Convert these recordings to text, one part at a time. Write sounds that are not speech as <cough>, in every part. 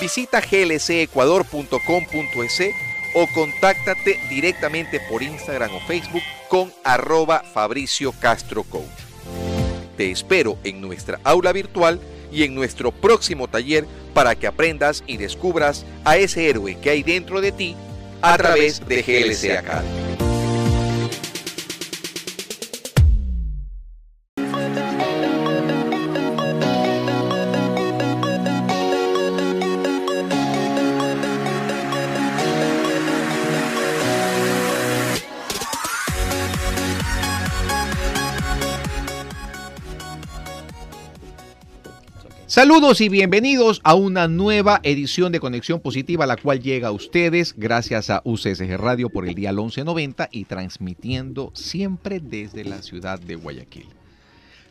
Visita glcecuador.com.es o contáctate directamente por Instagram o Facebook con arroba Fabricio Castro Coach. Te espero en nuestra aula virtual y en nuestro próximo taller para que aprendas y descubras a ese héroe que hay dentro de ti a través de GLC Academy. Saludos y bienvenidos a una nueva edición de Conexión Positiva, la cual llega a ustedes gracias a UCSG Radio por el día 1190 y transmitiendo siempre desde la ciudad de Guayaquil.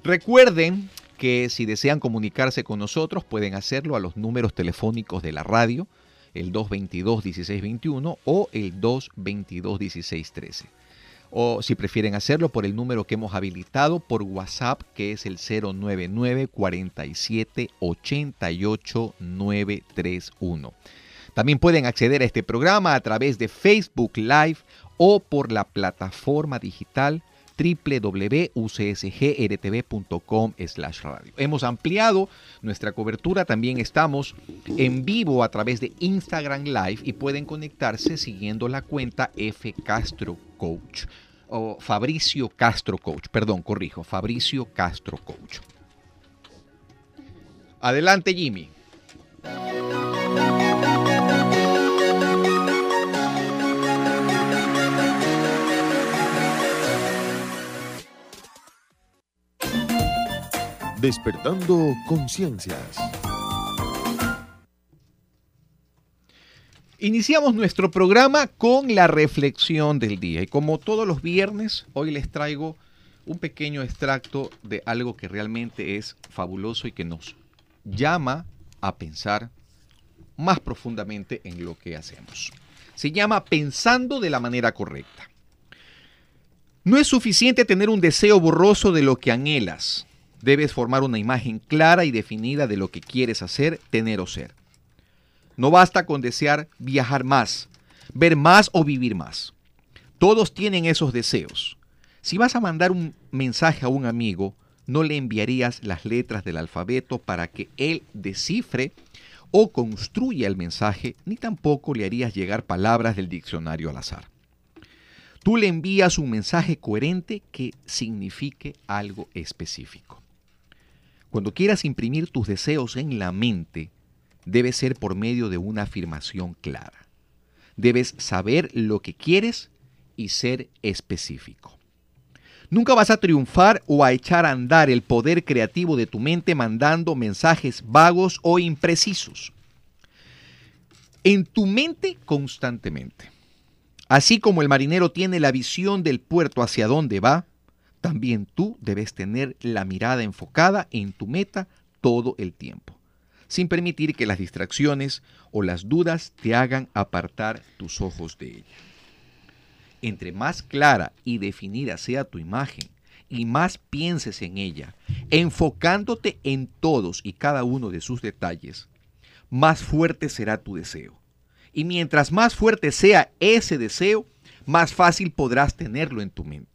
Recuerden que si desean comunicarse con nosotros pueden hacerlo a los números telefónicos de la radio, el 222-1621 o el 222-1613 o si prefieren hacerlo por el número que hemos habilitado por WhatsApp, que es el 099 47 88 931. También pueden acceder a este programa a través de Facebook Live o por la plataforma digital www.ucsgrtv.com radio. Hemos ampliado nuestra cobertura, también estamos en vivo a través de Instagram Live y pueden conectarse siguiendo la cuenta F Castro Coach o Fabricio Castro Coach, perdón, corrijo, Fabricio Castro Coach. Adelante Jimmy. Despertando conciencias. Iniciamos nuestro programa con la reflexión del día y como todos los viernes, hoy les traigo un pequeño extracto de algo que realmente es fabuloso y que nos llama a pensar más profundamente en lo que hacemos. Se llama pensando de la manera correcta. No es suficiente tener un deseo borroso de lo que anhelas. Debes formar una imagen clara y definida de lo que quieres hacer, tener o ser. No basta con desear viajar más, ver más o vivir más. Todos tienen esos deseos. Si vas a mandar un mensaje a un amigo, no le enviarías las letras del alfabeto para que él descifre o construya el mensaje, ni tampoco le harías llegar palabras del diccionario al azar. Tú le envías un mensaje coherente que signifique algo específico. Cuando quieras imprimir tus deseos en la mente, debe ser por medio de una afirmación clara. Debes saber lo que quieres y ser específico. Nunca vas a triunfar o a echar a andar el poder creativo de tu mente mandando mensajes vagos o imprecisos. En tu mente constantemente. Así como el marinero tiene la visión del puerto hacia donde va, también tú debes tener la mirada enfocada en tu meta todo el tiempo sin permitir que las distracciones o las dudas te hagan apartar tus ojos de ella. Entre más clara y definida sea tu imagen y más pienses en ella, enfocándote en todos y cada uno de sus detalles, más fuerte será tu deseo. Y mientras más fuerte sea ese deseo, más fácil podrás tenerlo en tu mente.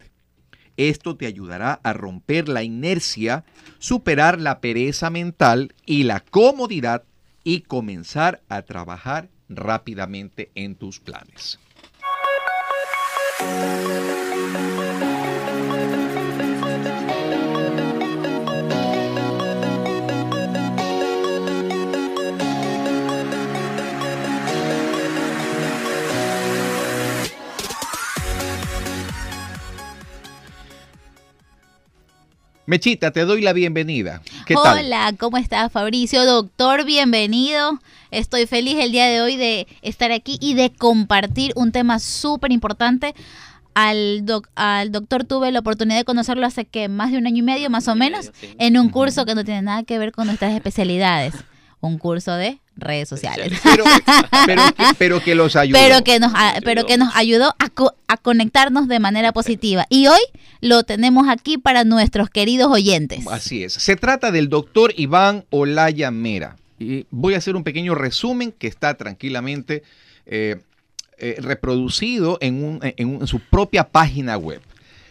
Esto te ayudará a romper la inercia, superar la pereza mental y la comodidad y comenzar a trabajar rápidamente en tus planes. Mechita, te doy la bienvenida. ¿Qué tal? Hola, ¿cómo estás, Fabricio? Doctor, bienvenido. Estoy feliz el día de hoy de estar aquí y de compartir un tema súper importante. Al, al doctor tuve la oportunidad de conocerlo hace que más de un año y medio, más o menos, en un curso que no tiene nada que ver con nuestras especialidades. Un curso de redes sociales. <laughs> Pero, que, los ayudó. Pero que nos, pero que nos ayudó a, a, conectarnos de manera positiva. Y hoy lo tenemos aquí para nuestros queridos oyentes. Así es. Se trata del doctor Iván Olaya Mera. Y voy a hacer un pequeño resumen que está tranquilamente eh, eh, reproducido en, en, su propia página web.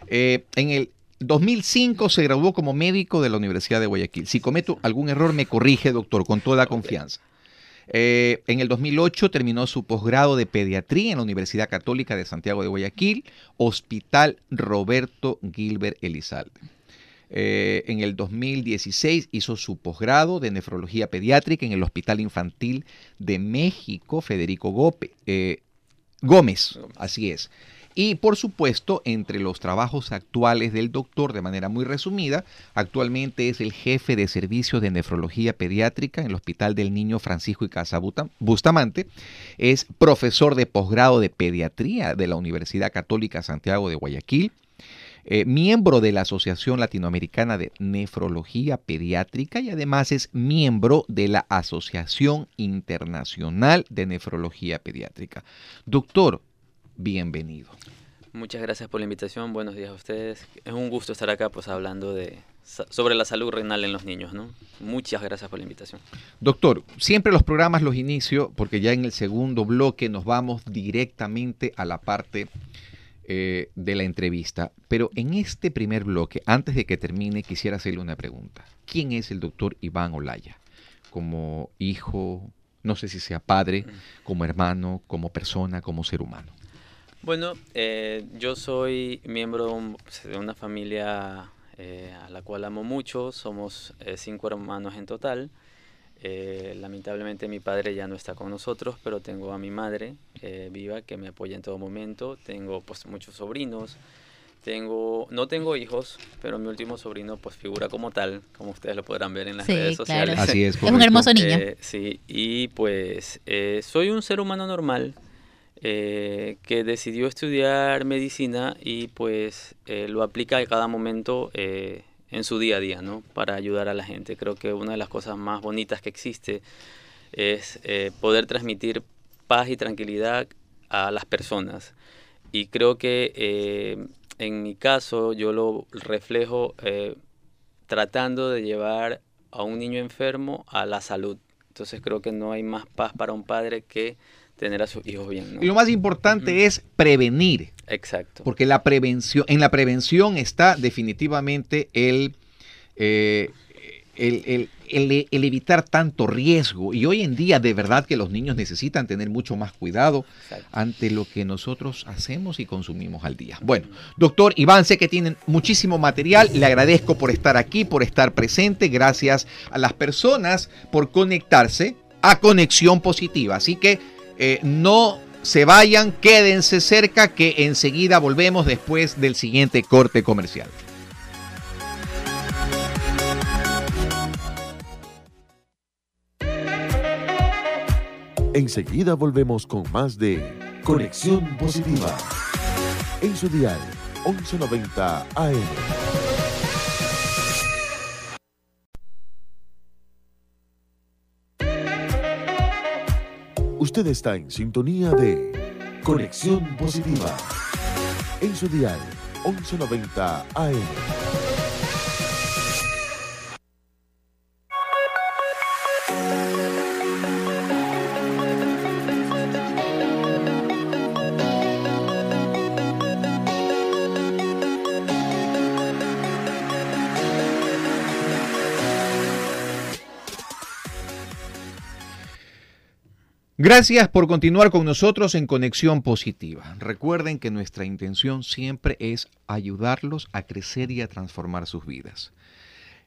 Eh, en el 2005 se graduó como médico de la Universidad de Guayaquil. Si cometo algún error, me corrige, doctor, con toda confianza. Eh, en el 2008 terminó su posgrado de pediatría en la Universidad Católica de Santiago de Guayaquil, Hospital Roberto Gilbert Elizalde. Eh, en el 2016 hizo su posgrado de nefrología pediátrica en el Hospital Infantil de México, Federico eh, Gómez, así es. Y por supuesto, entre los trabajos actuales del doctor, de manera muy resumida, actualmente es el jefe de servicios de nefrología pediátrica en el Hospital del Niño Francisco y Casa Bustamante, es profesor de posgrado de pediatría de la Universidad Católica Santiago de Guayaquil, eh, miembro de la Asociación Latinoamericana de Nefrología Pediátrica y además es miembro de la Asociación Internacional de Nefrología Pediátrica. Doctor, bienvenido. Muchas gracias por la invitación, buenos días a ustedes. Es un gusto estar acá pues hablando de sobre la salud renal en los niños, ¿no? Muchas gracias por la invitación. Doctor, siempre los programas los inicio porque ya en el segundo bloque nos vamos directamente a la parte eh, de la entrevista. Pero en este primer bloque, antes de que termine, quisiera hacerle una pregunta. ¿Quién es el doctor Iván Olaya? Como hijo, no sé si sea padre, mm. como hermano, como persona, como ser humano. Bueno, eh, yo soy miembro de una familia eh, a la cual amo mucho, somos eh, cinco hermanos en total. lamentablemente mi padre ya no está con nosotros, pero tengo a mi madre viva que me apoya en todo momento. Tengo pues muchos sobrinos. Tengo, no tengo hijos, pero mi último sobrino pues figura como tal, como ustedes lo podrán ver en las redes sociales. Así es. Es un hermoso niño. sí, y pues soy un ser humano normal, eh, que decidió estudiar medicina y pues eh, lo aplica a cada momento eh, en su día a día, ¿no? Para ayudar a la gente. Creo que una de las cosas más bonitas que existe es poder transmitir paz y tranquilidad a las personas. Y creo que en mi caso yo lo reflejo tratando de llevar a un niño enfermo a la salud. Entonces creo que no hay más paz para un padre que tener a sus hijos bien. Y lo más importante es prevenir. Exacto. Porque la prevención, en la prevención está definitivamente el, eh, el, evitar tanto riesgo. Y hoy en día de verdad que los niños necesitan tener mucho más cuidado ante lo que nosotros hacemos y consumimos al día. Bueno, doctor Iván, sé que tienen muchísimo material. Le agradezco por estar aquí, por estar presente. Gracias a las personas por conectarse a Conexión Positiva. Así que eh, no se vayan, quédense cerca que enseguida volvemos después del siguiente corte comercial. Enseguida volvemos con más de Conexión Positiva. En su dial 1190 AM. Usted está en sintonía de Conexión Positiva. En su dial 1190 AM. Gracias por continuar con nosotros en Conexión Positiva. Recuerden que nuestra intención siempre es ayudarlos a crecer y a transformar sus vidas.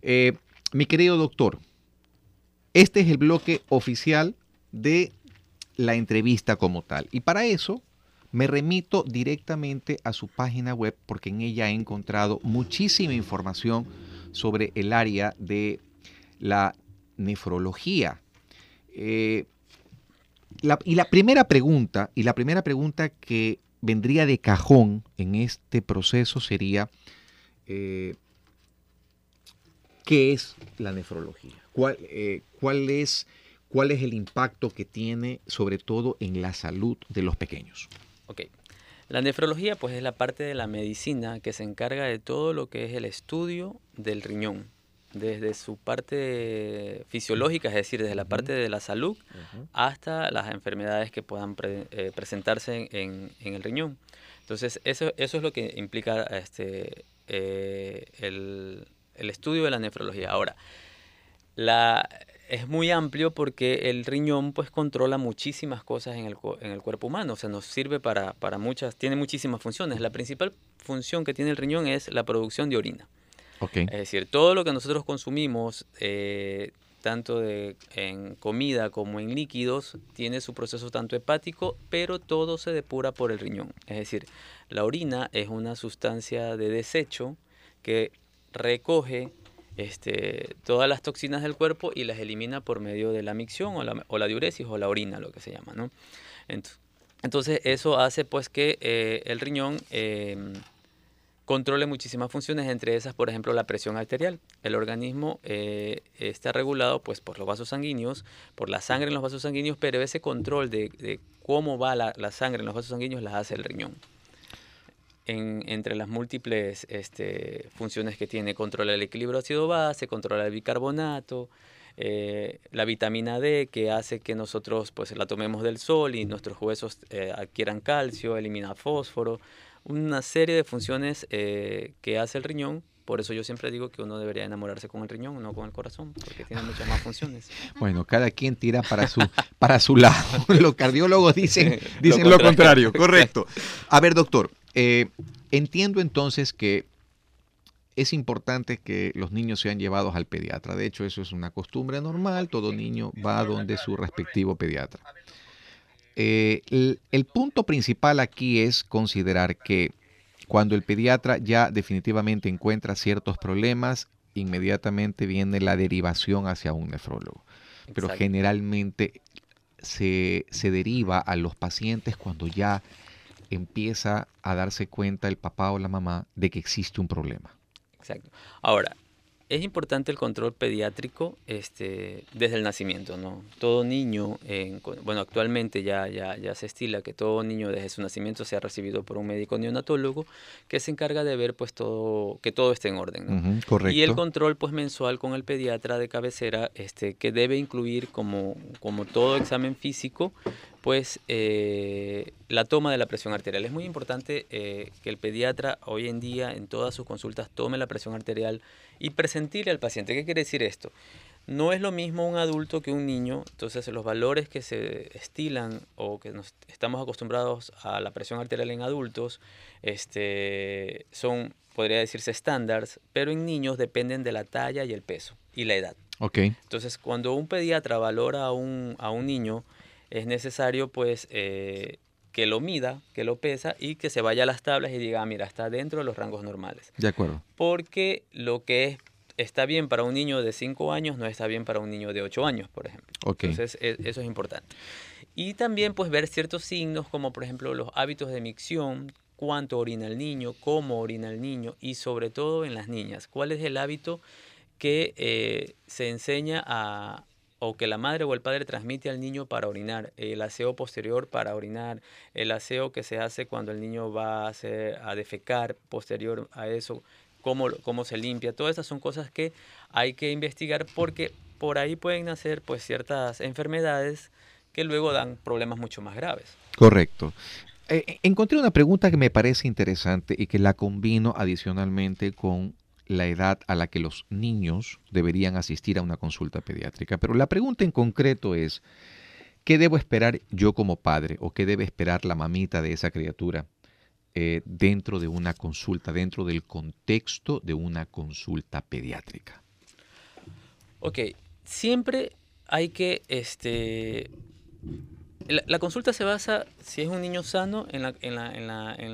Eh, mi querido doctor, este es el bloque oficial de la entrevista como tal. Y para eso me remito directamente a su página web porque en ella he encontrado muchísima información sobre el área de la nefrología. Eh, y la primera pregunta, y la primera pregunta que vendría de cajón en este proceso sería, eh, ¿qué es la nefrología? ¿Cuál, eh, ¿Cuál es cuál es el impacto que tiene sobre todo en la salud de los pequeños. Ok. La nefrología pues es la parte de la medicina que se encarga de todo lo que es el estudio del riñón desde su parte fisiológica, es decir, desde la parte de la salud hasta las enfermedades que puedan eh, presentarse en, el riñón. Entonces, eso, eso es lo que implica este, eh, el, estudio de la nefrología. Ahora, la, es muy amplio porque el riñón pues controla muchísimas cosas en el, en el cuerpo humano, o sea, nos sirve para, para muchas, tiene muchísimas funciones. La principal función que tiene el riñón es la producción de orina. Es decir, todo lo que nosotros consumimos, eh, tanto en comida como en líquidos, tiene su proceso tanto hepático, pero todo se depura por el riñón. Es decir, la orina es una sustancia de desecho que recoge este, todas las toxinas del cuerpo y las elimina por medio de la micción o la, o la diuresis o la orina, lo que se llama. ¿no? Entonces, eso hace pues que eh, el riñón em, controle muchísimas funciones, entre esas, por ejemplo, la presión arterial. El organismo eh, está regulado pues, por los vasos sanguíneos, por la sangre en los vasos sanguíneos, pero ese control de, cómo va la, sangre en los vasos sanguíneos las hace el riñón. entre las múltiples este, funciones que tiene, controla el equilibrio ácido-base, controla el bicarbonato, eh, la vitamina D que hace que nosotros pues la tomemos del sol y nuestros huesos eh, adquieran calcio, elimina fósforo, una serie de funciones eh, que hace el riñón. Por eso yo siempre digo que uno debería enamorarse con el riñón, no con el corazón, porque tiene muchas más funciones. <laughs> Bueno, cada quien tira para su, para su lado. <laughs> Los cardiólogos dicen, dicen lo, contrario. correcto. <laughs> A ver, doctor, eh, entiendo entonces que es importante que los niños sean llevados al pediatra. De hecho, eso es una costumbre normal. Todo niño va donde su respectivo pediatra. Eh, el, punto principal aquí es considerar que cuando el pediatra ya definitivamente encuentra ciertos problemas, inmediatamente viene la derivación hacia un nefrólogo. Pero generalmente se, se, deriva a los pacientes cuando ya empieza a darse cuenta el papá o la mamá de que existe un problema. Exacto. Ahora, es importante el control pediátrico este, desde el nacimiento, ¿no? Todo niño, bueno, actualmente ya, ya, ya se estila que todo niño desde su nacimiento sea recibido por un médico neonatólogo que se encarga de ver pues todo, que todo esté en orden, ¿no? correcto. Y el control pues mensual con el pediatra de cabecera, este, que debe incluir como, como todo examen físico, pues eh, la toma de la presión arterial. Es muy importante eh, que el pediatra hoy en día en todas sus consultas tome la presión arterial y presentirle al paciente. ¿Qué quiere decir esto? No es lo mismo un adulto que un niño, entonces los valores que se estilan o que nos estamos acostumbrados a la presión arterial en adultos este, son, podría decirse, estándares, pero en niños dependen de la talla y el peso y la edad. Okay. Entonces, cuando un pediatra valora a un, a un niño, es necesario pues eh, que lo mida, que lo pesa y que se vaya a las tablas y diga, ah, mira, está dentro de los rangos normales. De acuerdo. Porque lo que es, está bien para un niño de 5 años no está bien para un niño de 8 años, por ejemplo. Entonces, e, eso es importante. Y también pues ver ciertos signos como por ejemplo los hábitos de micción, cuánto orina el niño, cómo orina el niño y sobre todo en las niñas, cuál es el hábito que eh, se enseña a, o que la madre o el padre transmite al niño para orinar, el aseo posterior para orinar, el aseo que se hace cuando el niño va a, hacer, a defecar posterior a eso, cómo, cómo se limpia, todas esas son cosas que hay que investigar porque por ahí pueden nacer pues ciertas enfermedades que luego dan problemas mucho más graves. Correcto. Eh, encontré una pregunta que me parece interesante y que la combino adicionalmente con la edad a la que los niños deberían asistir a una consulta pediátrica. Pero la pregunta en concreto es, ¿Qué debo esperar yo como padre o qué debe esperar la mamita de esa criatura eh, dentro de una consulta, dentro del contexto de una consulta pediátrica? Ok, siempre hay que este, la, consulta se basa, si es un niño sano, en,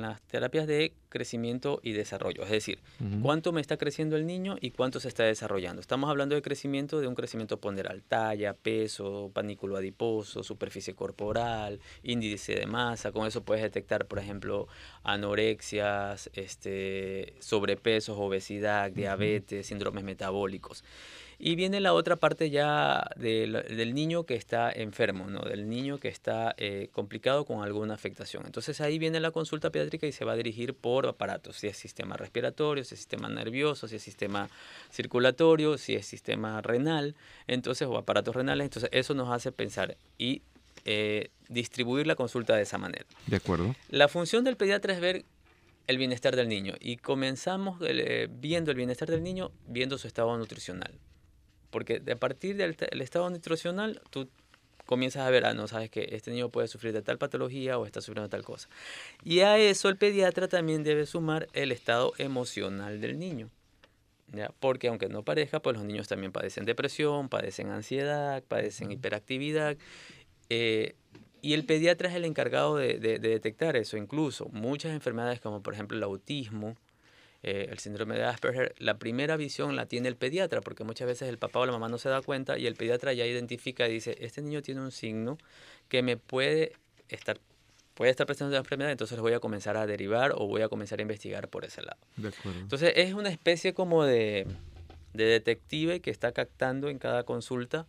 las terapias de crecimiento y desarrollo. Es decir, cuánto me está creciendo el niño y cuánto se está desarrollando. Estamos hablando de crecimiento, de un crecimiento ponderal. Talla, peso, panículo adiposo, superficie corporal, índice de masa. Con eso puedes detectar, por ejemplo, anorexias, este, sobrepesos, obesidad, diabetes, síndromes metabólicos. Y viene la otra parte ya del, niño que está enfermo, ¿no? del niño que está eh, complicado con alguna afectación. Entonces ahí viene la consulta pediátrica y se va a dirigir por aparatos, si es sistema respiratorio, si es sistema nervioso, si es sistema circulatorio, si es sistema renal, entonces, o aparatos renales. Entonces eso nos hace pensar y eh, distribuir la consulta de esa manera. De acuerdo. La función del pediatra es ver el bienestar del niño y comenzamos eh, viendo el bienestar del niño viendo su estado nutricional. Porque a partir del estado nutricional, tú comienzas a ver, ah, no, sabes que este niño puede sufrir de tal patología o está sufriendo tal cosa. Y a eso el pediatra también debe sumar el estado emocional del niño. ¿ya? Porque aunque no pareja, pues los niños también padecen depresión, padecen ansiedad, padecen hiperactividad. Eh, y el pediatra es el encargado de, de, detectar eso. Incluso muchas enfermedades como por ejemplo el autismo, eh, el síndrome de Asperger, la primera visión la tiene el pediatra, porque muchas veces el papá o la mamá no se da cuenta y el pediatra ya identifica y dice, este niño tiene un signo que me puede estar puede estar presentando la enfermedad, entonces voy a comenzar a derivar o voy a comenzar a investigar por ese lado. Entonces es una especie como de, de detective que está captando en cada consulta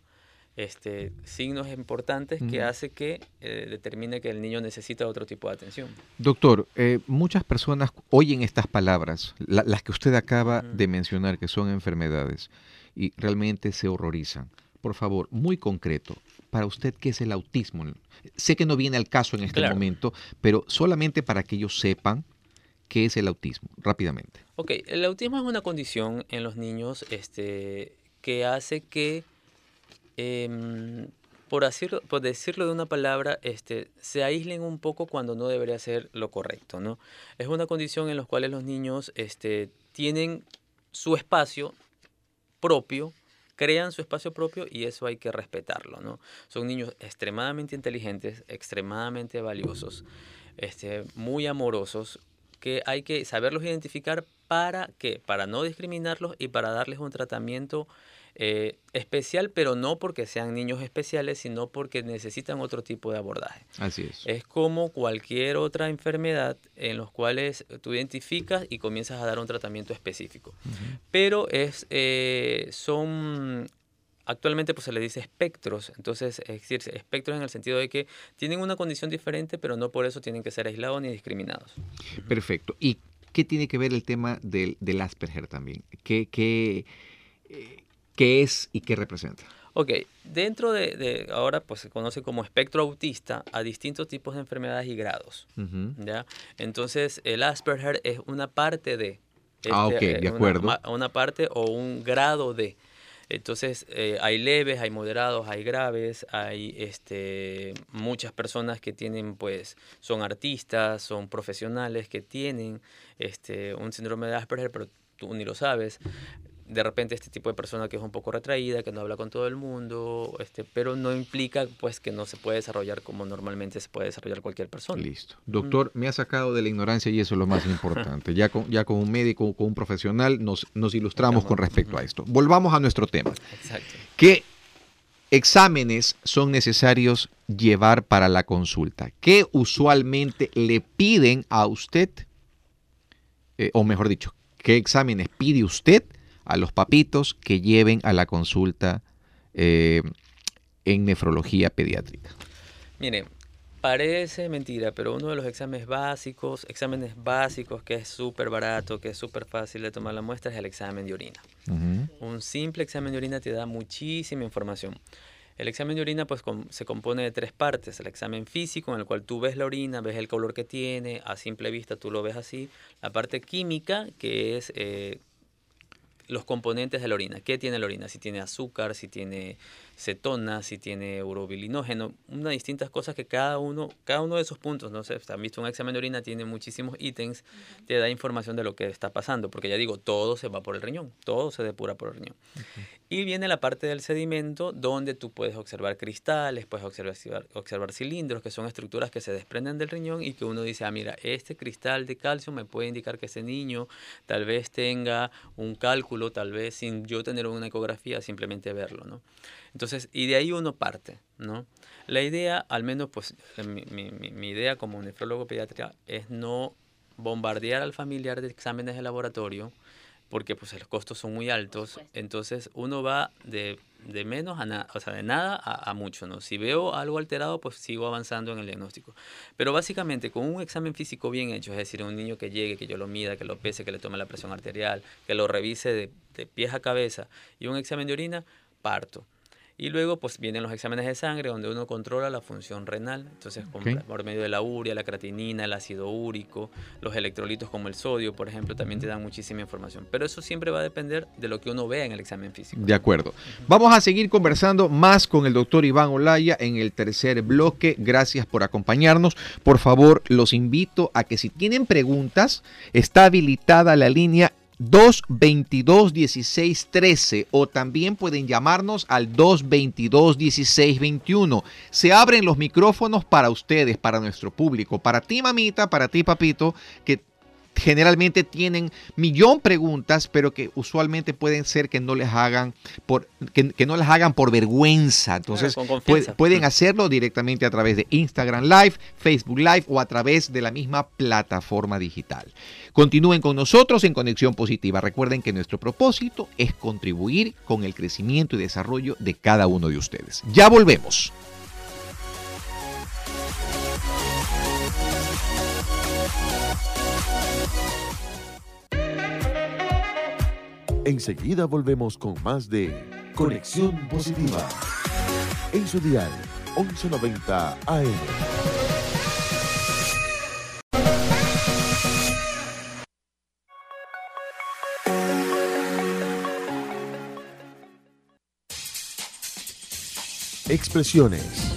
este, signos importantes que hace que eh, determine que el niño necesita otro tipo de atención. Doctor, eh, muchas personas oyen estas palabras, las que usted acaba de mencionar, que son enfermedades, y realmente se horrorizan. Por favor, muy concreto, para usted, ¿qué es el autismo? Sé que no viene al caso en este momento, pero solamente para que ellos sepan qué es el autismo, rápidamente. Ok, el autismo es una condición en los niños este, que hace que Em, por, decirlo, por decirlo de una palabra, este, se aíslen un poco cuando no debería ser lo correcto, ¿no? Es una condición en la cual los niños este, tienen su espacio propio, crean su espacio propio y eso hay que respetarlo, ¿no? Son niños extremadamente inteligentes, extremadamente valiosos, este, muy amorosos, que hay que saberlos identificar para qué, para no discriminarlos y para darles un tratamiento eh, especial, pero no porque sean niños especiales, sino porque necesitan otro tipo de abordaje. Así es. Es como cualquier otra enfermedad en los cuales tú identificas y comienzas a dar un tratamiento específico. Pero es, eh, son actualmente pues se le dice espectros, entonces es decir, espectros en el sentido de que tienen una condición diferente, pero no por eso tienen que ser aislados ni discriminados. Perfecto. ¿Y qué tiene que ver el tema del, del Asperger también? ¿Qué, qué, eh, ¿Qué es y qué representa? Ok, dentro de, ahora pues se conoce como espectro autista a distintos tipos de enfermedades y grados. ¿ya? Entonces el Asperger es una parte de... ah, ok, este, de acuerdo. Una, una, parte o un grado de... Entonces eh, hay leves, hay moderados, hay graves, hay este, muchas personas que tienen pues son artistas, son profesionales que tienen este, un síndrome de Asperger, pero tú ni lo sabes de repente este tipo de persona que es un poco retraída, que no habla con todo el mundo, este, pero no implica pues que no se puede desarrollar como normalmente se puede desarrollar cualquier persona. Listo. Doctor, me ha sacado de la ignorancia y eso es lo más <laughs> importante. ya, con, ya con un médico, con un profesional, nos, nos ilustramos con respecto a esto. Volvamos a nuestro tema. Exacto. ¿Qué exámenes son necesarios llevar para la consulta? ¿Qué usualmente le piden a usted? Eh, o mejor dicho, ¿qué exámenes pide usted? A los papitos que lleven a la consulta eh, en nefrología pediátrica? Mire, parece mentira, pero uno de los exámenes básicos, exámenes básicos que es súper barato, que es súper fácil de tomar la muestra, es el examen de orina. Un simple examen de orina te da muchísima información. El examen de orina pues se compone de tres partes. El examen físico en el cual tú ves la orina, ves el color que tiene, a simple vista tú lo ves así. La parte química que es eh, los componentes de la orina. ¿Qué tiene la orina? Si tiene azúcar, si tiene cetona, si tiene urobilinógeno, unas distintas cosas que cada uno, cada uno de esos puntos, no sé, han visto un examen de orina, tiene muchísimos ítems, te da información de lo que está pasando, porque ya digo, todo se va por el riñón, todo se depura por el riñón. Y viene la parte del sedimento, donde tú puedes observar cristales, puedes observar, observar cilindros, que son estructuras que se desprenden del riñón y que uno dice, ah, mira, este cristal de calcio me puede indicar que ese niño tal vez tenga un cálculo, tal vez sin yo tener una ecografía, simplemente verlo, ¿no? Entonces, y de ahí uno parte, ¿no? La idea, al menos pues mi, mi, mi idea como nefrólogo pediatra es no bombardear al familiar de exámenes de laboratorio, porque pues los costos son muy altos, entonces uno va de, de menos a nada, o sea, de nada a, a, mucho, ¿no? Si veo algo alterado, pues sigo avanzando en el diagnóstico. Pero básicamente con un examen físico bien hecho, es decir, un niño que llegue, que yo lo mida, que lo pese, que le tome la presión arterial, que lo revise de, de pies a cabeza y un examen de orina, parto. Y luego pues vienen los exámenes de sangre donde uno controla la función renal, entonces okay. por medio de la urea, la creatinina, el ácido úrico, los electrolitos como el sodio, por ejemplo, también te dan muchísima información. Pero eso siempre va a depender de lo que uno vea en el examen físico. De acuerdo. Vamos a seguir conversando más con el doctor Iván Olaya en el tercer bloque. Gracias por acompañarnos. Por favor, los invito a que si tienen preguntas, está habilitada la línea 222 16 13 o también pueden llamarnos al 222 16 21. Se abren los micrófonos para ustedes, para nuestro público, para ti mamita, para ti papito, que generalmente tienen millón preguntas, pero que usualmente pueden ser que no les hagan por que, que no les hagan por vergüenza. Entonces puede, pueden hacerlo directamente a través de Instagram Live, Facebook Live o a través de la misma plataforma digital. Continúen con nosotros en Conexión Positiva. Recuerden que nuestro propósito es contribuir con el crecimiento y desarrollo de cada uno de ustedes. Ya volvemos. Enseguida volvemos con más de Conexión Positiva. En su dial 1190 AM. Expresiones.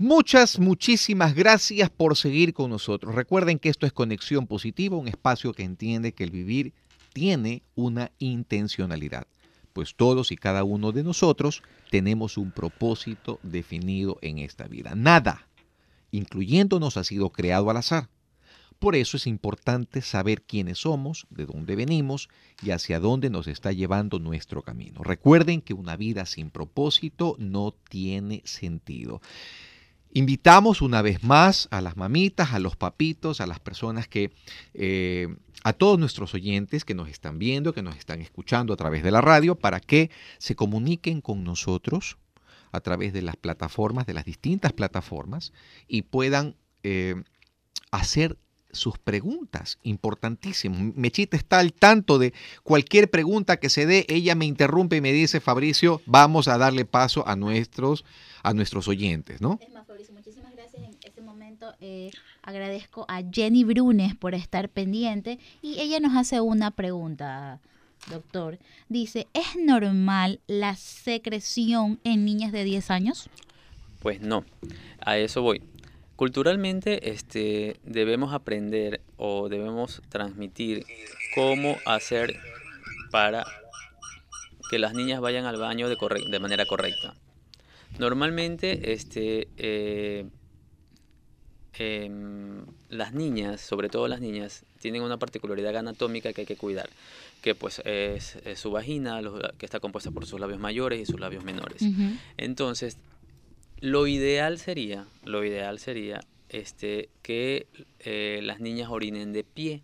Muchas, muchísimas gracias por seguir con nosotros. Recuerden que esto es Conexión Positiva, un espacio que entiende que el vivir tiene una intencionalidad, pues todos y cada uno de nosotros tenemos un propósito definido en esta vida. Nada, incluyéndonos, ha sido creado al azar. Por eso es importante saber quiénes somos, de dónde venimos y hacia dónde nos está llevando nuestro camino. Recuerden que una vida sin propósito no tiene sentido. Invitamos una vez más a las mamitas, a los papitos, a las personas que, eh, a todos nuestros oyentes que nos están viendo, que nos están escuchando a través de la radio, para que se comuniquen con nosotros a través de las plataformas, de las distintas plataformas, y puedan eh, hacer sus preguntas, importantísimo. Mechita está al tanto de cualquier pregunta que se dé, ella me interrumpe y me dice, Fabricio, vamos a darle paso a nuestros, a nuestros oyentes, ¿no? Es más, Fabricio, muchísimas gracias. En este eh, agradezco a Jenny Brunes por estar pendiente y ella nos hace una pregunta, doctor. Dice, ¿es normal la secreción en niñas de 10 años? Pues no, a eso voy. Culturalmente este, debemos aprender o debemos transmitir cómo hacer para que las niñas vayan al baño de, de manera correcta. Normalmente este, eh, eh, las niñas, sobre todo las niñas, tienen una particularidad anatómica que hay que cuidar, que pues es, es su vagina, los, que está compuesta por sus labios mayores y sus labios menores. Uh -huh. Entonces, lo ideal sería, lo ideal sería este, que eh, las niñas orinen de pie,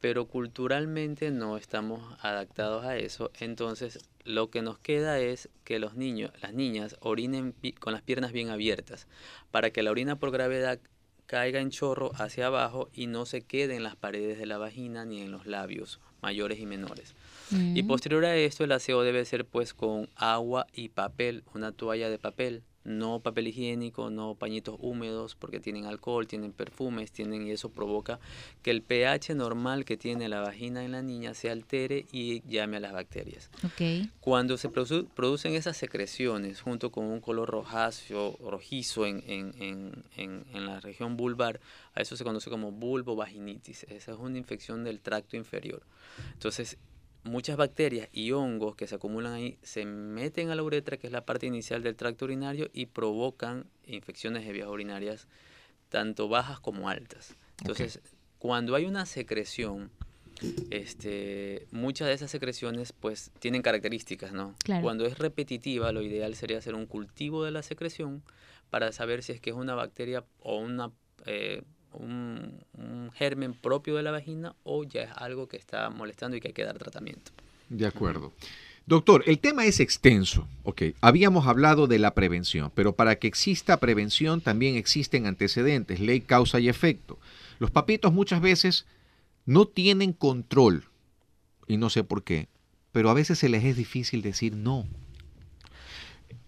pero culturalmente no estamos adaptados a eso, entonces lo que nos queda es que los niños, las niñas orinen con las piernas bien abiertas, para que la orina por gravedad caiga en chorro hacia abajo y no se quede en las paredes de la vagina ni en los labios mayores y menores. Mm. Y posterior a esto el aseo debe ser pues con agua y papel, una toalla de papel no papel higiénico, no pañitos húmedos, porque tienen alcohol, tienen perfumes, tienen y eso provoca que el pH normal que tiene la vagina en la niña se altere y llame a las bacterias. Ok. Cuando se produ- producen esas secreciones junto con un color rojáceo, rojizo en, en- en- en- en la región vulvar, a eso se conoce como vulvovaginitis. Esa es una infección del tracto inferior. Entonces, muchas bacterias y hongos que se acumulan ahí se meten a la uretra, que es la parte inicial del tracto urinario, y provocan infecciones de vías urinarias tanto bajas como altas. Entonces, cuando hay una secreción, este, muchas de esas secreciones pues tienen características, ¿no? Claro. Cuando es repetitiva, lo ideal sería hacer un cultivo de la secreción para saber si es que es una bacteria o una, eh, un, germen propio de la vagina o ya es algo que está molestando y que hay que dar tratamiento. De acuerdo. Doctor, el tema es extenso. Ok, habíamos hablado de la prevención, pero para que exista prevención también existen antecedentes, ley, causa y efecto. Los papitos muchas veces no tienen control, y no sé por qué, pero a veces se les es difícil decir no.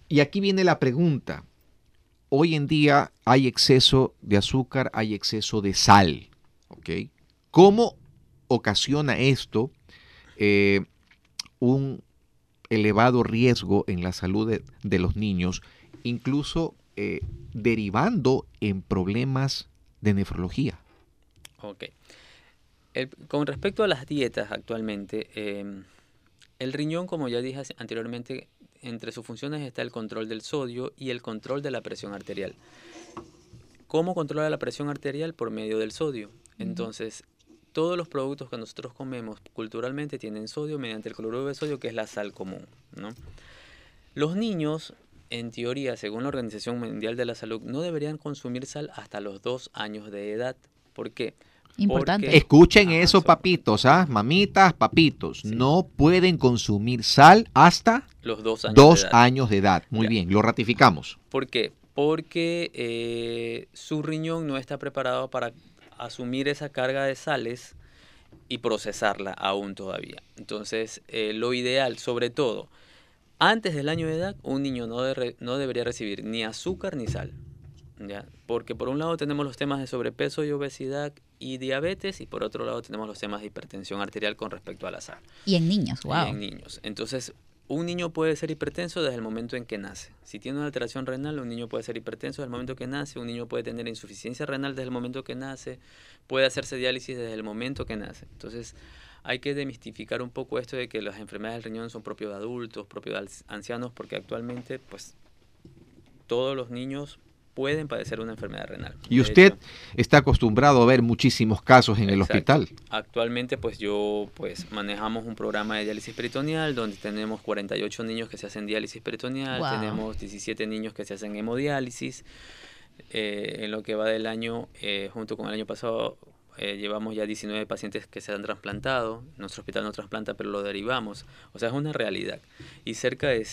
Y aquí viene la pregunta. Hoy en día hay exceso de azúcar, hay exceso de sal. ¿Cómo ocasiona esto eh, un elevado riesgo en la salud de, los niños, incluso eh, derivando en problemas de nefrología? Ok. Con respecto a las dietas actualmente, eh, el riñón, como ya dije anteriormente, entre sus funciones está el control del sodio y el control de la presión arterial. ¿Cómo controla la presión arterial? Por medio del sodio. Entonces, todos los productos que nosotros comemos culturalmente tienen sodio mediante el cloruro de sodio, que es la sal común. ¿no? Los niños, en teoría, según la Organización Mundial de la Salud, no deberían consumir sal hasta los dos años de edad. ¿Por qué? Importante. Porque- Escuchen eso, so- papitos, ¿ah? Mamitas, papitos. Sí. No pueden consumir sal hasta Los dos años. dos de edad. años de edad. Muy Ya. bien, lo ratificamos. ¿Por qué? Porque eh, su riñón no está preparado para asumir esa carga de sales y procesarla aún todavía. Entonces, eh, lo ideal, sobre todo, antes del año de edad, un niño no, de- no debería recibir ni azúcar ni sal. ¿ya? Porque por un lado tenemos los temas de sobrepeso y obesidad y diabetes y por otro lado tenemos los temas de hipertensión arterial con respecto a la sal Y en niños, y wow. en niños. Entonces, un niño puede ser hipertenso desde el momento en que nace. Si tiene una alteración renal, un niño puede ser hipertenso desde el momento que nace, un niño puede tener insuficiencia renal desde el momento que nace, puede hacerse diálisis desde el momento que nace. Entonces, hay que demistificar un poco esto de que las enfermedades del riñón son propios de adultos, propios de ancianos, porque actualmente, pues, todos los niños pueden padecer una enfermedad renal. Y De usted hecho, está acostumbrado a ver muchísimos casos en el hospital. Actualmente, pues yo, pues manejamos un programa de diálisis peritoneal donde tenemos 48 niños que se hacen diálisis peritoneal, Wow. tenemos 17 niños que se hacen hemodiálisis. Eh, en lo que va del año, eh, junto con el año pasado, eh, llevamos ya 19 pacientes que se han trasplantado. Nuestro hospital no trasplanta, pero lo derivamos. O sea, es una realidad. Y cerca de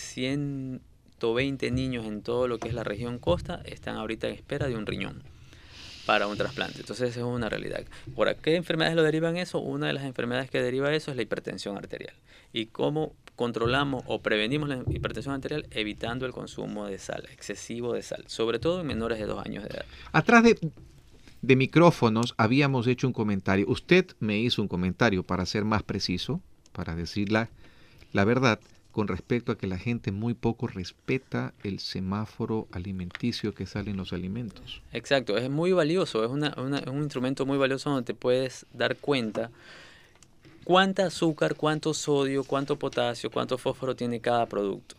120 niños en todo lo que es la región costa están ahorita en espera de un riñón para un trasplante. Entonces, es una realidad. ¿Por qué enfermedades lo derivan eso? Una de las enfermedades que deriva eso es la hipertensión arterial. ¿Y cómo controlamos o prevenimos la hipertensión arterial? Evitando el consumo de sal, excesivo de sal, sobre todo en menores de dos años de edad. Atrás de, de micrófonos habíamos hecho un comentario. Usted me hizo un comentario para ser más preciso, para decir la, la verdad, con respecto a que la gente muy poco respeta el semáforo alimenticio que sale en los alimentos. Exacto, es muy valioso, es, una- una- es un instrumento muy valioso donde te puedes dar cuenta cuánta azúcar, cuánto sodio, cuánto potasio, cuánto fósforo tiene cada producto.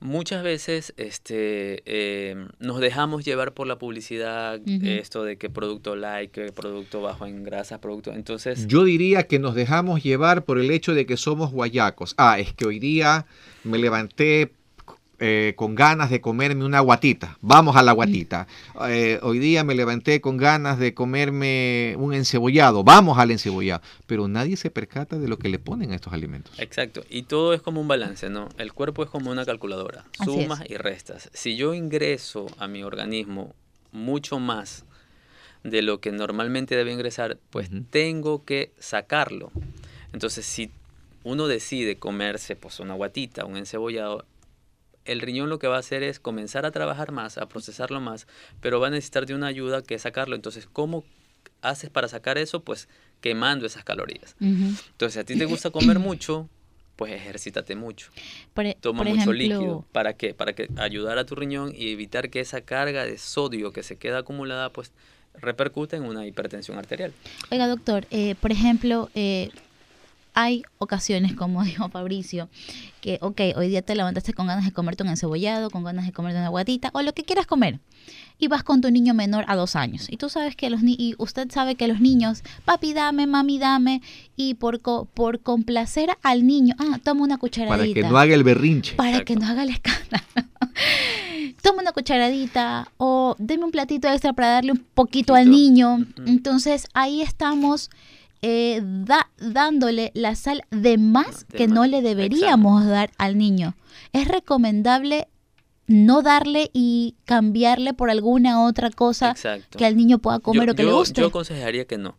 Muchas veces este, eh, nos dejamos llevar por la publicidad, esto de que producto light, que producto bajo en grasas, producto... Entonces, Yo diría que nos dejamos llevar por el hecho de que somos guayacos. Ah, es que hoy día me levanté eh, con ganas de comerme una guatita. Vamos a la guatita. Eh, hoy día me levanté con ganas de comerme un encebollado. Vamos al encebollado. Pero nadie se percata de lo que le ponen a estos alimentos. Exacto, y todo es como un balance, ¿no? El cuerpo es como una calculadora, Así es. sumas y restas. Si yo ingreso a mi organismo mucho más de lo que normalmente debe ingresar, pues tengo que sacarlo. Entonces, si uno decide comerse pues una guatita, un encebollado, el riñón lo que va a hacer es comenzar a trabajar más, a procesarlo más, pero va a necesitar de una ayuda que es sacarlo. Entonces, ¿cómo haces para sacar eso? Pues quemando esas calorías. Entonces, si a ti te gusta comer mucho, pues ejercítate mucho. Por, e- Toma por mucho ejemplo, líquido. ¿Para qué? Para que ayudar a tu riñón y evitar que esa carga de sodio que se queda acumulada, pues repercute en una hipertensión arterial. Oiga, doctor, eh, por ejemplo, eh, hay ocasiones, como <laughs> dijo Fabricio, que, ok, hoy día te levantaste con ganas de comerte un encebollado, con ganas de comerte una guatita, o lo que quieras comer. Y vas con tu niño menor a dos años. Y tú sabes que los ni y usted sabe que los niños, papi, dame, mami, dame. Y por, co- por complacer al niño, ah, toma una cucharadita. Para que no haga el berrinche. para que no haga el escándalo. <laughs> Toma una cucharadita o deme un platito extra para darle un poquito al niño. Entonces ahí estamos eh, da- dándole la sal de más De que no le deberíamos dar al niño. Es recomendable no darle y cambiarle por alguna otra cosa Exacto. que al niño pueda comer yo, o que le yo- guste. Yo aconsejaría que no.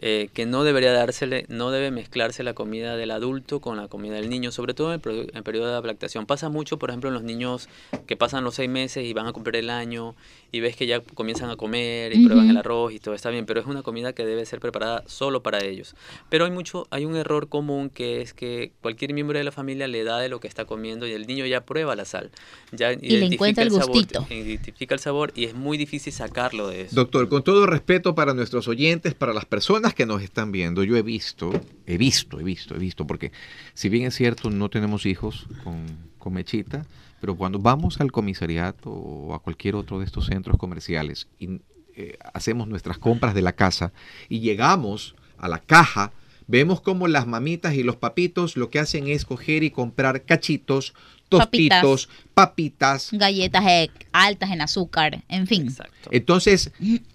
Eh, que no debería dársele, no debe mezclarse la comida del adulto con la comida del niño, sobre todo en el, en periodo de lactación. Pasa mucho, por ejemplo, en los niños que pasan los seis meses y van a cumplir el año y ves que ya comienzan a comer y prueban el arroz y todo está bien, pero es una comida que debe ser preparada solo para ellos. Pero hay mucho, hay un error común que es que cualquier miembro de la familia le da de lo que está comiendo y el niño ya prueba la sal, ya le encuentra el sabor, gustito. identifica el sabor y es muy difícil sacarlo de eso. Doctor, con todo respeto para nuestros oyentes, para las personas que nos están viendo, yo he visto, he visto, he visto, he visto, porque si bien es cierto, no tenemos hijos con, con Mechita, pero cuando vamos al comisariato o a cualquier otro de estos centros comerciales y eh, hacemos nuestras compras de la casa y llegamos a la caja, vemos como las mamitas y los papitos lo que hacen es coger y comprar cachitos, tostitos, papitas, Galletas eh, altas en azúcar, en fin. Exacto. entonces,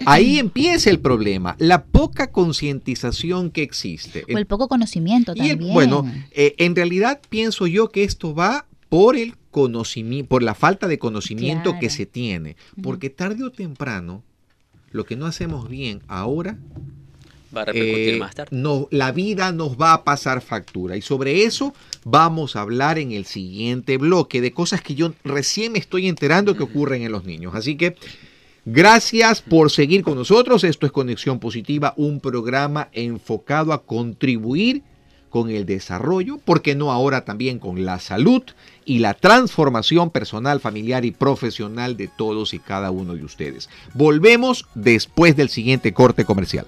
ahí empieza el problema, la poca concientización que existe. O el poco conocimiento Y el- también. bueno, eh, en realidad pienso yo que esto va por el conocimiento, por la falta de conocimiento que se tiene, porque tarde o temprano, lo que no hacemos bien ahora, Va a repercutir eh, más tarde. no, la vida nos va a pasar factura. Y sobre eso vamos a hablar en el siguiente bloque de cosas que yo recién me estoy enterando que ocurren en los niños. Así que gracias por seguir con nosotros. Esto es Conexión Positiva, un programa enfocado a contribuir con el desarrollo, porque no ahora también con la salud y la transformación personal, familiar y profesional de todos y cada uno de ustedes. Volvemos después del siguiente corte comercial.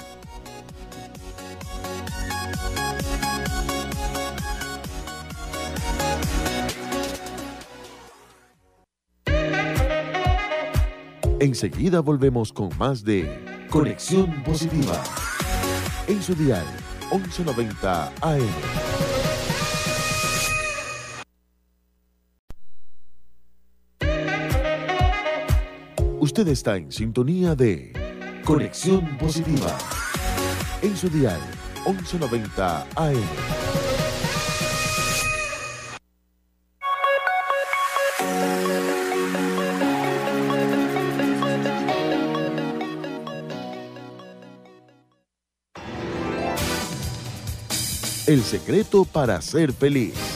Enseguida volvemos con más de Conexión Positiva. En su dial 1190 AM. Usted está en sintonía de Conexión Positiva. En su dial 1190 AM. El secreto para ser feliz.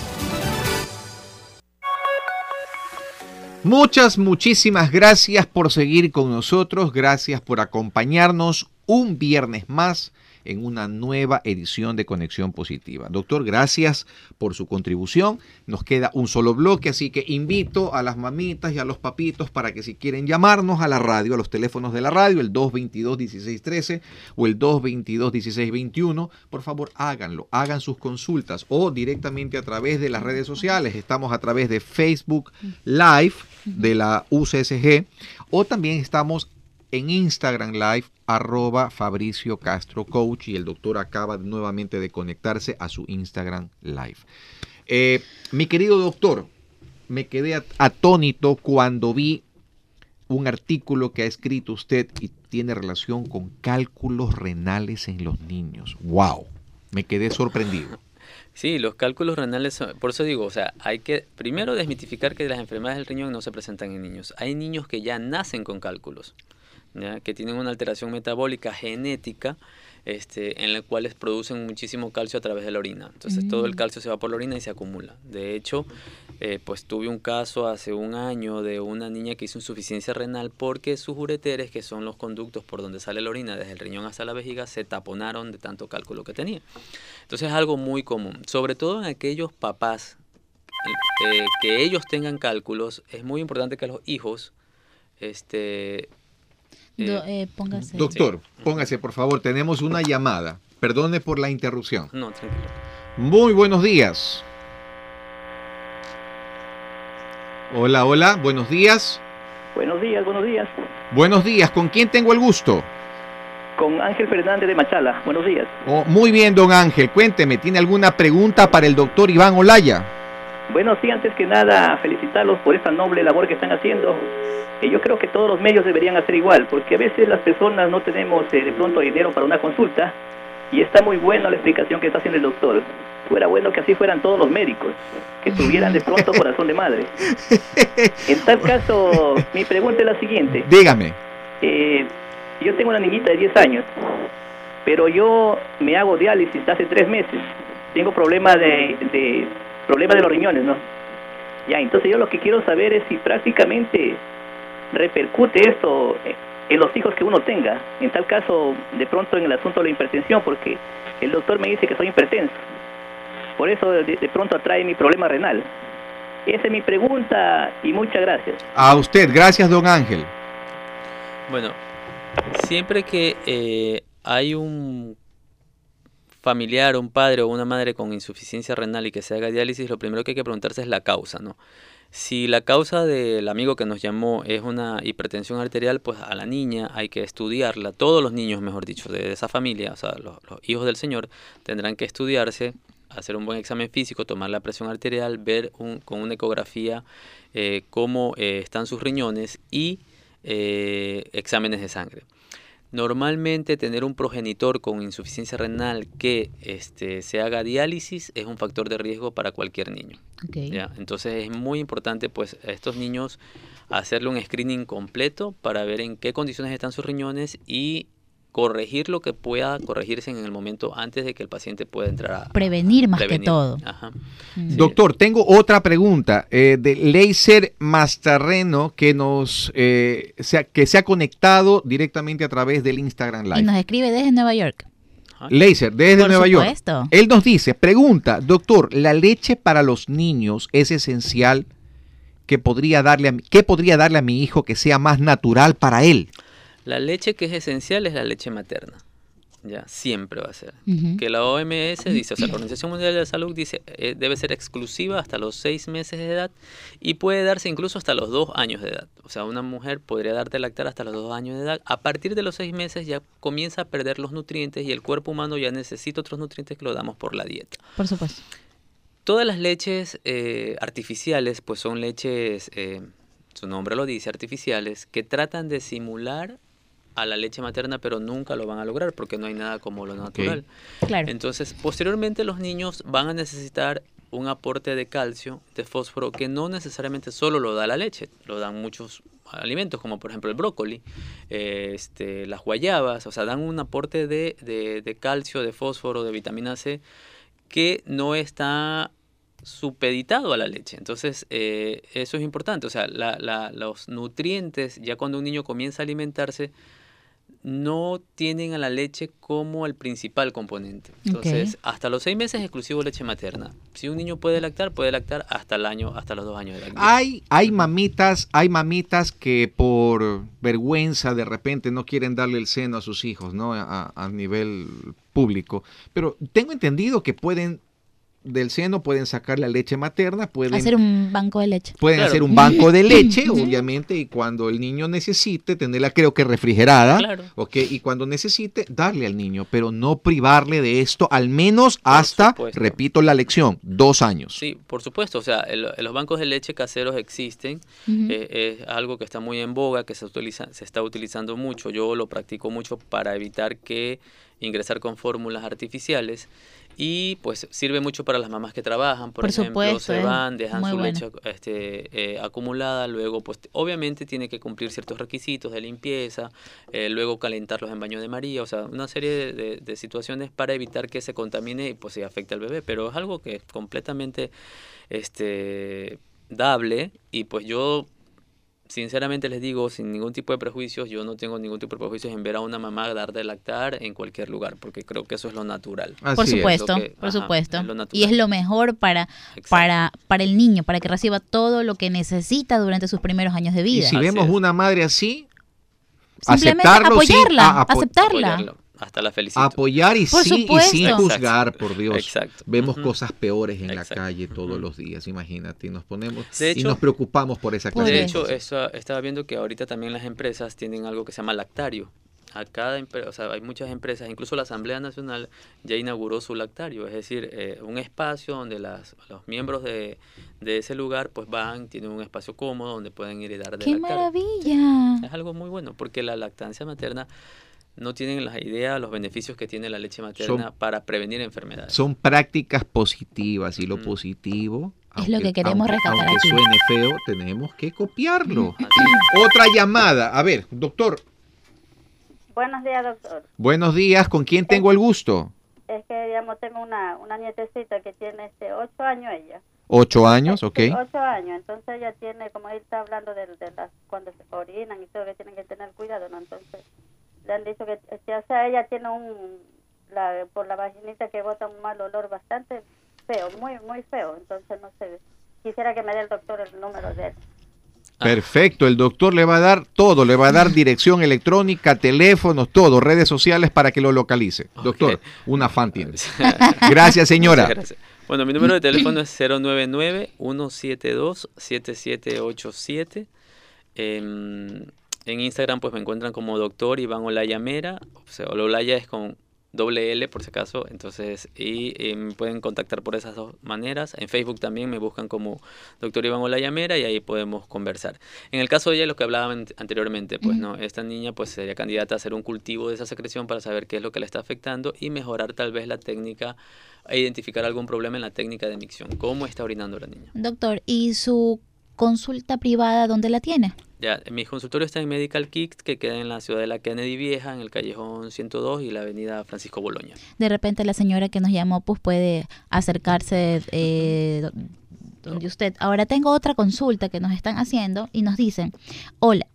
Muchas, muchísimas gracias por seguir con nosotros, gracias por acompañarnos un viernes más en una nueva edición de Conexión Positiva. Doctor, gracias por su contribución. Nos queda un solo bloque, así que invito a las mamitas y a los papitos para que si quieren llamarnos a la radio, a los teléfonos de la radio, el 222-1613 o el 222-1621, por favor háganlo, hagan sus consultas o directamente a través de las redes sociales. Estamos a través de Facebook Live de la UCSG o también estamos en Instagram Live, arroba Fabricio Castro Coach, y el doctor acaba nuevamente de conectarse a su Instagram Live. Eh, mi querido doctor, me quedé at- atónito cuando vi un artículo que ha escrito usted y tiene relación con cálculos renales en los niños. ¡Wow! Me quedé sorprendido. <laughs> Sí, los cálculos renales, son- por eso digo, o sea, hay que primero desmitificar que las enfermedades del riñón no se presentan en niños. Hay niños que ya nacen con cálculos, ¿ya? que tienen una alteración metabólica genética este, en las cuales producen muchísimo calcio a través de la orina. Entonces todo el Mm. calcio se va por la orina y se acumula. De hecho, eh, pues tuve un caso hace un año de una niña que hizo insuficiencia renal porque sus ureteres, que son los conductos por donde sale la orina desde el riñón hasta la vejiga, se taponaron de tanto cálculo que tenía. Entonces es algo muy común, sobre todo en aquellos papás eh, que ellos tengan cálculos, es muy importante que los hijos este, Do- eh, póngase. Doctor, póngase por favor, tenemos una llamada. Perdone por la interrupción. no, tranquilo. Muy buenos días. Hola, hola, buenos días. Buenos días, buenos días. Buenos días, ¿con quién tengo el gusto? Con Ángel Fernández de Machala. Buenos días. Oh, muy bien, don Ángel, cuénteme, ¿tiene alguna pregunta para el doctor Iván Olaya? Bueno, sí, antes que nada, felicitarlos por esta noble labor que están haciendo. Eh, yo creo que todos los medios deberían hacer igual, porque a veces las personas no tenemos eh, de pronto dinero para una consulta y está muy buena la explicación que está haciendo el doctor. Fuera bueno que así fueran todos los médicos, que tuvieran de pronto corazón de madre. <laughs> En tal caso, mi pregunta es la siguiente. Dígame. Eh, yo tengo una niñita de 10 años, pero yo me hago diálisis hace tres meses. Tengo problema de, de problema de los riñones, ¿no? Ya, entonces yo lo que quiero saber es si prácticamente repercute esto en los hijos que uno tenga. En tal caso, de pronto en el asunto de la hipertensión, porque el doctor me dice que soy hipertenso. Por eso de, de pronto atrae mi problema renal. Esa es mi pregunta y muchas gracias. A usted, gracias, don Ángel. Bueno, siempre que eh, hay un familiar, un padre o una madre con insuficiencia renal y que se haga diálisis, lo primero que hay que preguntarse es la causa, ¿no? Si la causa del amigo que nos llamó es una hipertensión arterial, pues a la niña hay que estudiarla. Todos los niños, mejor dicho, de esa familia, o sea, los, hijos del Señor, tendrán que estudiarse, hacer un buen examen físico, tomar la presión arterial, ver un- con una ecografía eh, cómo eh, están sus riñones y eh, exámenes de sangre. Normalmente tener un progenitor con insuficiencia renal que este, se haga diálisis es un factor de riesgo para cualquier niño. Ok. ¿ya? Entonces es muy importante pues a estos niños hacerle un screening completo para ver en qué condiciones están sus riñones y corregir lo que pueda corregirse en el momento antes de que el paciente pueda entrar a Prevenir más que todo. Ajá. Mm. Doctor, tengo otra pregunta eh, de Leiser Mastarreno que nos eh, se ha- que se ha conectado directamente a través del Instagram Y Live. nos escribe desde Nueva York. Leiser, desde Por Nueva York. supuesto. Él nos dice, pregunta, doctor, ¿la leche para los niños es esencial? que podría darle a mi, ¿Qué podría darle a mi hijo que sea más natural para él? La leche que es esencial es la leche materna. Ya, siempre va a ser. Que la OMS dice, o sea, la Organización Mundial de la Salud dice, eh, debe ser exclusiva hasta los seis meses de edad y puede darse incluso hasta los dos años de edad. O sea, una mujer podría darte lactar hasta los dos años de edad. A partir de los seis meses ya comienza a perder los nutrientes y el cuerpo humano ya necesita otros nutrientes que lo damos por la dieta. Por supuesto. Todas las leches eh, artificiales, pues son leches, eh, su nombre lo dice, artificiales, que tratan de simular a la leche materna, pero nunca lo van a lograr porque no hay nada como lo natural. Claro. Entonces, posteriormente los niños van a necesitar un aporte de calcio, de fósforo, que no necesariamente solo lo da la leche, lo dan muchos alimentos, como por ejemplo el brócoli, eh, este, las guayabas, o sea, dan un aporte de, de- de calcio, de fósforo, de vitamina C, que no está supeditado a la leche. Entonces, eh, eso es importante. O sea, la- la- los nutrientes, ya cuando un niño comienza a alimentarse, no tienen a la leche como el principal componente. Entonces, hasta los seis meses exclusivo leche materna. Si un niño puede lactar, puede lactar hasta el año, hasta los dos años de edad. Hay, hay mamitas, hay mamitas que por vergüenza de repente no quieren darle el seno a sus hijos, ¿no? A, a nivel público. Pero tengo entendido que pueden del seno pueden sacar la leche materna, pueden Hacer un banco de leche. Pueden Claro. hacer un banco de <laughs> leche, obviamente, y cuando el niño necesite, tenerla creo que refrigerada, Claro. ¿ok? Y cuando necesite, darle al niño, pero no privarle de esto, al menos hasta, repito la lección, dos años. Sí, por supuesto. O sea, el- los bancos de leche caseros existen. Eh, es algo que está muy en boga, que se, utiliza, se está utilizando mucho. Yo lo practico mucho para evitar que ingresar con fórmulas artificiales. Y pues sirve mucho para las mamás que trabajan, por, Por ejemplo, supuesto, se es van, dejan su bueno. leche este, eh, acumulada, luego pues obviamente tiene que cumplir ciertos requisitos de limpieza, eh, luego calentarlos en baño de María, o sea, una serie de, de- de situaciones para evitar que se contamine y pues se afecte al bebé, pero es algo que es completamente este, dable y pues yo sinceramente les digo, sin ningún tipo de prejuicios, yo no tengo ningún tipo de prejuicios en ver a una mamá dar de lactar en cualquier lugar, porque creo que eso es lo natural. Así por es. supuesto, que- por ajá, supuesto. es lo y es lo mejor para, Exacto. para, para el niño, para que reciba todo lo que necesita durante sus primeros años de Y vida. si Así vemos es. una madre así, Simplemente aceptarlo, sí, apoyarla, a- aceptarla. Apoyarlo. Hasta la felicito. apoyar y, Por sí, y sin juzgar, por Dios. Exacto. Vemos cosas peores en Exacto. la calle todos los días, imagínate, y nos ponemos De y nos preocupamos por esa Por clase De hecho, eso, estaba viendo que ahorita también las empresas tienen algo que se llama lactario. A cada o sea, hay muchas empresas, incluso la Asamblea Nacional ya inauguró su lactario, es decir, eh, un espacio donde las, los miembros de, de ese lugar pues van, tienen un espacio cómodo donde pueden ir y dar de ¡Qué maravilla! Es algo muy bueno, porque la lactancia materna no tienen la idea, los beneficios que tiene la leche materna para prevenir enfermedades. Son prácticas positivas y lo Mm. positivo. Es lo que queremos aunque, rescatar aunque aquí. suene feo, tenemos que copiarlo. Otra llamada. A ver, doctor, Buenos días, doctor. buenos días. ¿Con quién tengo el gusto? Es que, digamos, tengo una, una nietecita que tiene este ocho años ella. Ocho años, ok. Sí, Ocho años. Entonces ella tiene, como él está hablando de, de las, cuando se orinan y todo, que tienen que tener cuidado, ¿no? Entonces le han dicho que, este, o sea, ella tiene un, la, por la vaginita que bota un mal olor bastante feo, muy, muy feo. Entonces, no sé, quisiera que me dé el doctor el número de él. Perfecto, el doctor le va a dar todo, le va a dar <laughs> dirección electrónica, teléfonos, todo, redes sociales para que lo localice. Doctor, una fan tiene. <laughs> Gracias, señora. Gracias. Bueno, mi número de teléfono es 099-172-7787. Em, en Instagram pues me encuentran como doctor Iván Olaya Mera. O sea, Olaya es con doble L por si acaso. Entonces, y eh, me pueden contactar por esas dos maneras. En Facebook también me buscan como doctor Iván Olaya Mera y ahí podemos conversar. En el caso de ella, lo que hablaba an- anteriormente, pues no, esta niña pues sería candidata a hacer un cultivo de esa secreción para saber qué es lo que le está afectando y mejorar tal vez la técnica e identificar algún problema en la técnica de micción. ¿Cómo está orinando la niña? Doctor, ¿y su consulta privada dónde la tiene? Ya, mi consultorio está en Medical Kicks, que queda en la ciudad de la Kennedy Vieja, en el callejón 102 y la avenida Francisco Boloña. De repente la señora que nos llamó pues puede acercarse eh, do- donde usted. Ahora tengo otra consulta que nos están haciendo y nos dicen, hola,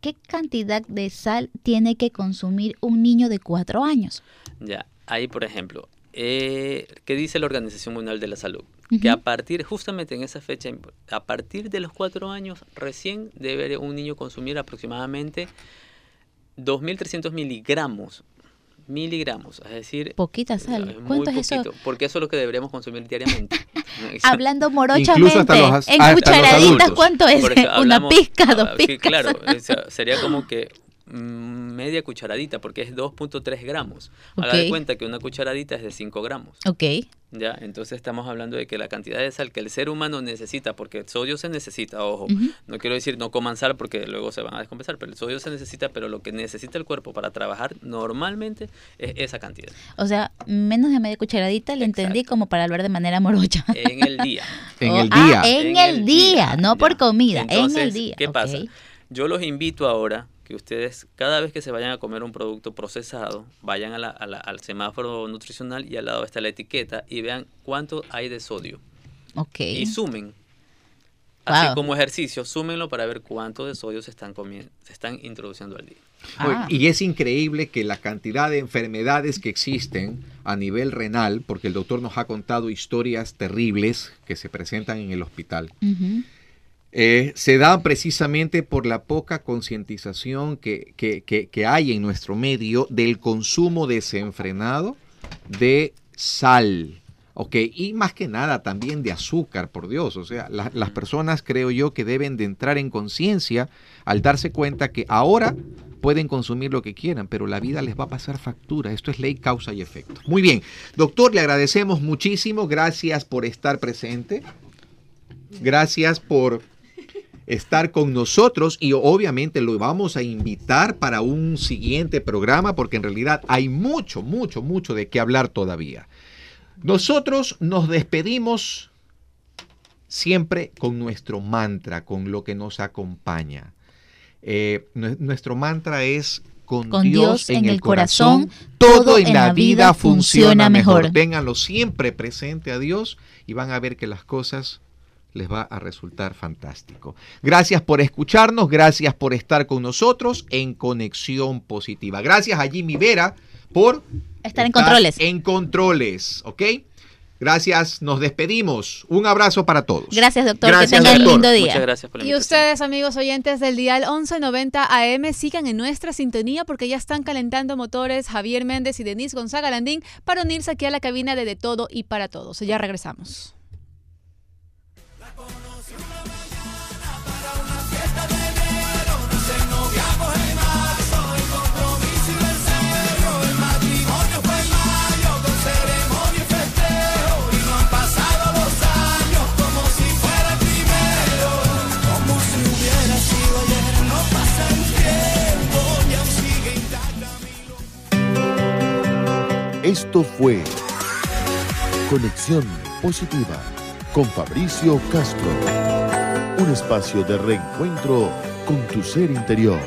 ¿qué cantidad de sal tiene que consumir un niño de cuatro años? Ya, ahí por ejemplo, eh, ¿qué dice la Organización Mundial de la Salud? Que a partir, justamente en esa fecha, a partir de los cuatro años, recién debe un niño consumir aproximadamente 2.300 miligramos. Miligramos, es decir... Poquita sal. es muy ¿Cuánto es eso? poquito, Porque eso es lo que deberíamos consumir diariamente. <laughs> Hablando morochamente, hasta los- hasta en los cucharaditas. ¿cuánto es? Porque <laughs> Una hablamos- pizca, dos ah, sí, pizcas. claro, o sea, sería como que media cucharadita, porque es 2.3 gramos. Haga de Ok. cuenta que una cucharadita es de 5 gramos. Ok, Ya, entonces estamos hablando de que la cantidad de sal que el ser humano necesita, porque el sodio se necesita, ojo, no quiero decir no coman sal porque luego se van a descompensar, pero el sodio se necesita, pero lo que necesita el cuerpo para trabajar normalmente es esa cantidad o sea, menos de media cucharadita le entendí como para hablar de manera morocha. en el día. <laughs> En Oh, el ah, día. en, En el el día, día, no por comida, en el día. ¿qué pasa? Yo los invito ahora que ustedes, cada vez que se vayan a comer un producto procesado, vayan a la- a la- al semáforo nutricional y al lado está la etiqueta y vean cuánto hay de sodio. Ok. Y sumen. Así como ejercicio, súmenlo para ver cuánto de sodio se están, comiendo, se están introduciendo al día. Ah. Y es increíble que la cantidad de enfermedades que existen a nivel renal, porque el doctor nos ha contado historias terribles que se presentan en el hospital. Eh, se dan precisamente por la poca concientización que, que- que- que hay en nuestro medio del consumo desenfrenado de sal. Ok, y más que nada también de azúcar, por Dios. O sea, la- las personas creo yo que deben de entrar en conciencia al darse cuenta que ahora pueden consumir lo que quieran, pero la vida les va a pasar factura. Esto es ley, causa y efecto. Muy bien, doctor, le agradecemos muchísimo. Gracias por estar presente. Gracias por estar con nosotros y obviamente lo vamos a invitar para un siguiente programa porque en realidad hay mucho, mucho, mucho de qué hablar todavía. Nosotros nos despedimos siempre con nuestro mantra, con lo que nos acompaña. Eh, nue- nuestro mantra es con, Con Dios, en el corazón, todo en la vida funciona mejor. Ténganlo siempre presente a Dios y van a ver que las cosas les va a resultar fantástico. Gracias por escucharnos, gracias por estar con nosotros en Conexión Positiva. Gracias a Jimmy Vera por Estar en controles. En controles, ¿ok? Gracias, nos despedimos. Un abrazo para todos. Gracias, doctor. Gracias, que tengan doctor. lindo día. Muchas gracias por la Y ustedes, amigos oyentes del dial 1190 AM, sigan en nuestra sintonía porque ya están calentando motores Javier Méndez y Denise Gonzaga Landín para unirse aquí a la cabina de De Todo y para Todos. Ya regresamos. Esto fue Conexión Positiva con Fabricio Castro. Un espacio de reencuentro con tu ser interior.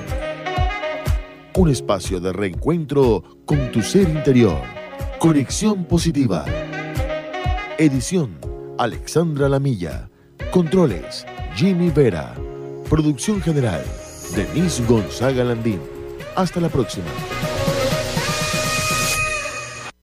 Un espacio de reencuentro con tu ser interior. Conexión Positiva. Edición Alexandra Lamilla. Controles Jimmy Vera. Producción general Denise Gonzaga Landín. Hasta la próxima.